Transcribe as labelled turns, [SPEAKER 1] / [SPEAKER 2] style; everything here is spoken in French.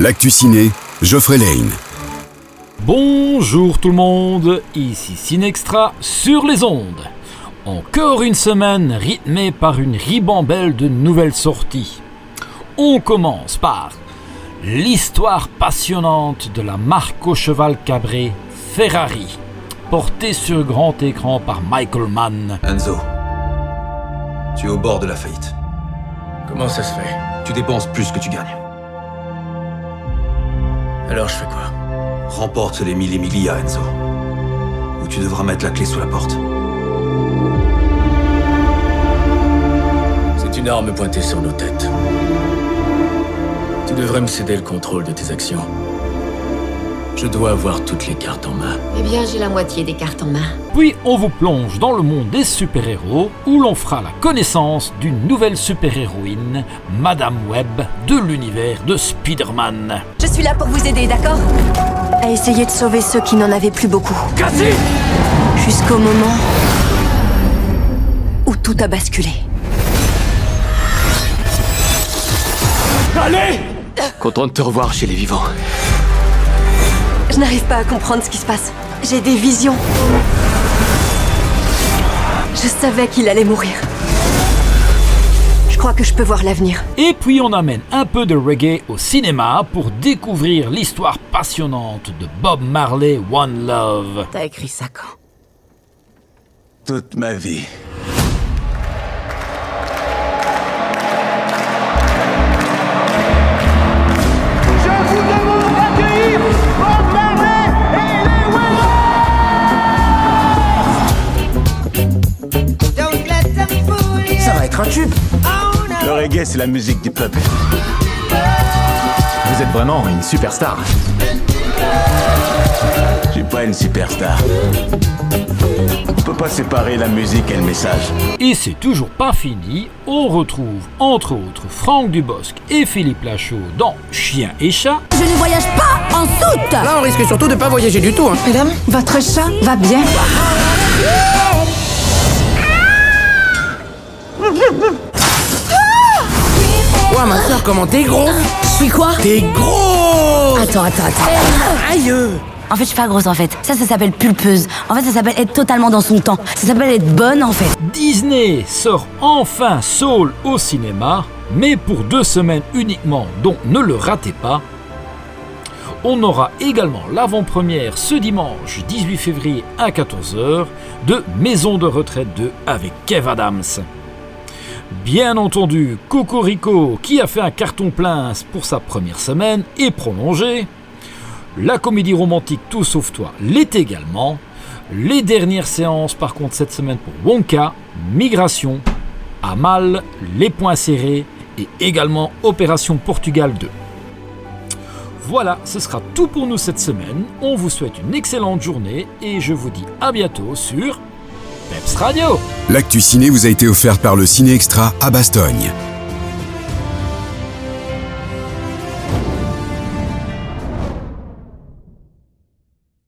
[SPEAKER 1] L'actu ciné, Geoffrey Lane.
[SPEAKER 2] Bonjour tout le monde, ici Cinextra sur les ondes. Encore une semaine rythmée par une ribambelle de nouvelles sorties. On commence par l'histoire passionnante de la marque au cheval cabré Ferrari, portée sur grand écran par Michael Mann.
[SPEAKER 3] Enzo, tu es au bord de la faillite.
[SPEAKER 4] Comment ça se fait?
[SPEAKER 3] Tu dépenses plus que tu gagnes.
[SPEAKER 4] Alors je fais quoi?
[SPEAKER 3] Remporte les mille et millia, Enzo. Ou tu devras mettre la clé sous la porte.
[SPEAKER 4] C'est une arme pointée sur nos têtes. Tu devrais me céder le contrôle de tes actions. Je dois avoir toutes les cartes en main.
[SPEAKER 5] Eh bien, j'ai la moitié des cartes en main.
[SPEAKER 2] Puis on vous plonge dans le monde des super-héros où l'on fera la connaissance d'une nouvelle super-héroïne, Madame Web, de l'univers de Spider-Man.
[SPEAKER 6] Je suis là pour vous aider, d'accord? À essayer de sauver ceux qui n'en avaient plus beaucoup. Jusqu'au moment où tout a basculé.
[SPEAKER 4] Content de te revoir chez les vivants.
[SPEAKER 6] Je n'arrive pas à comprendre ce qui se passe. J'ai des visions. Je savais qu'il allait mourir. Je crois que je peux voir l'avenir.
[SPEAKER 2] Et puis on amène un peu de reggae au cinéma pour découvrir l'histoire passionnante de Bob Marley One Love.
[SPEAKER 5] T'as écrit ça quand?
[SPEAKER 3] Toute ma vie.
[SPEAKER 7] Ça va être un tube.
[SPEAKER 8] Le reggae, c'est la musique du peuple. Vous êtes vraiment une superstar.
[SPEAKER 3] Je suis pas une superstar.
[SPEAKER 8] On peut pas séparer la musique et le message.
[SPEAKER 2] Et c'est toujours pas fini, on retrouve entre autres Franck Dubosc et Philippe Lachaud dans Chien et chat.
[SPEAKER 9] Je ne voyage pas en soute
[SPEAKER 7] Là, on risque surtout de pas voyager du tout. Hein.
[SPEAKER 6] Madame, votre chat va bien
[SPEAKER 7] Ouah, ma soeur, comment t'es gros
[SPEAKER 9] Je suis quoi
[SPEAKER 7] T'es gros
[SPEAKER 9] Attends, attends, attends.
[SPEAKER 7] Aïe
[SPEAKER 9] En fait, je suis pas grosse en fait. Ça, ça s'appelle pulpeuse. En fait, ça s'appelle être totalement dans son temps. Ça s'appelle être bonne en fait.
[SPEAKER 2] Disney sort enfin Soul au cinéma, mais pour deux semaines uniquement, donc ne le ratez pas. On aura également l'avant-première ce dimanche 18 février à 14h de Maison de retraite 2 avec Kev Adams. Bien entendu, Cocorico, qui a fait un carton plein pour sa première semaine, est prolongé. La comédie romantique Tout sauf toi l'est également. Les dernières séances, par contre, cette semaine pour Wonka, Migration, Amal, Les Points Serrés et également Opération Portugal 2. Voilà, ce sera tout pour nous cette semaine. On vous souhaite une excellente journée et je vous dis à bientôt sur Peps Radio.
[SPEAKER 1] L'actu ciné vous a été offert par le Ciné Extra à Bastogne.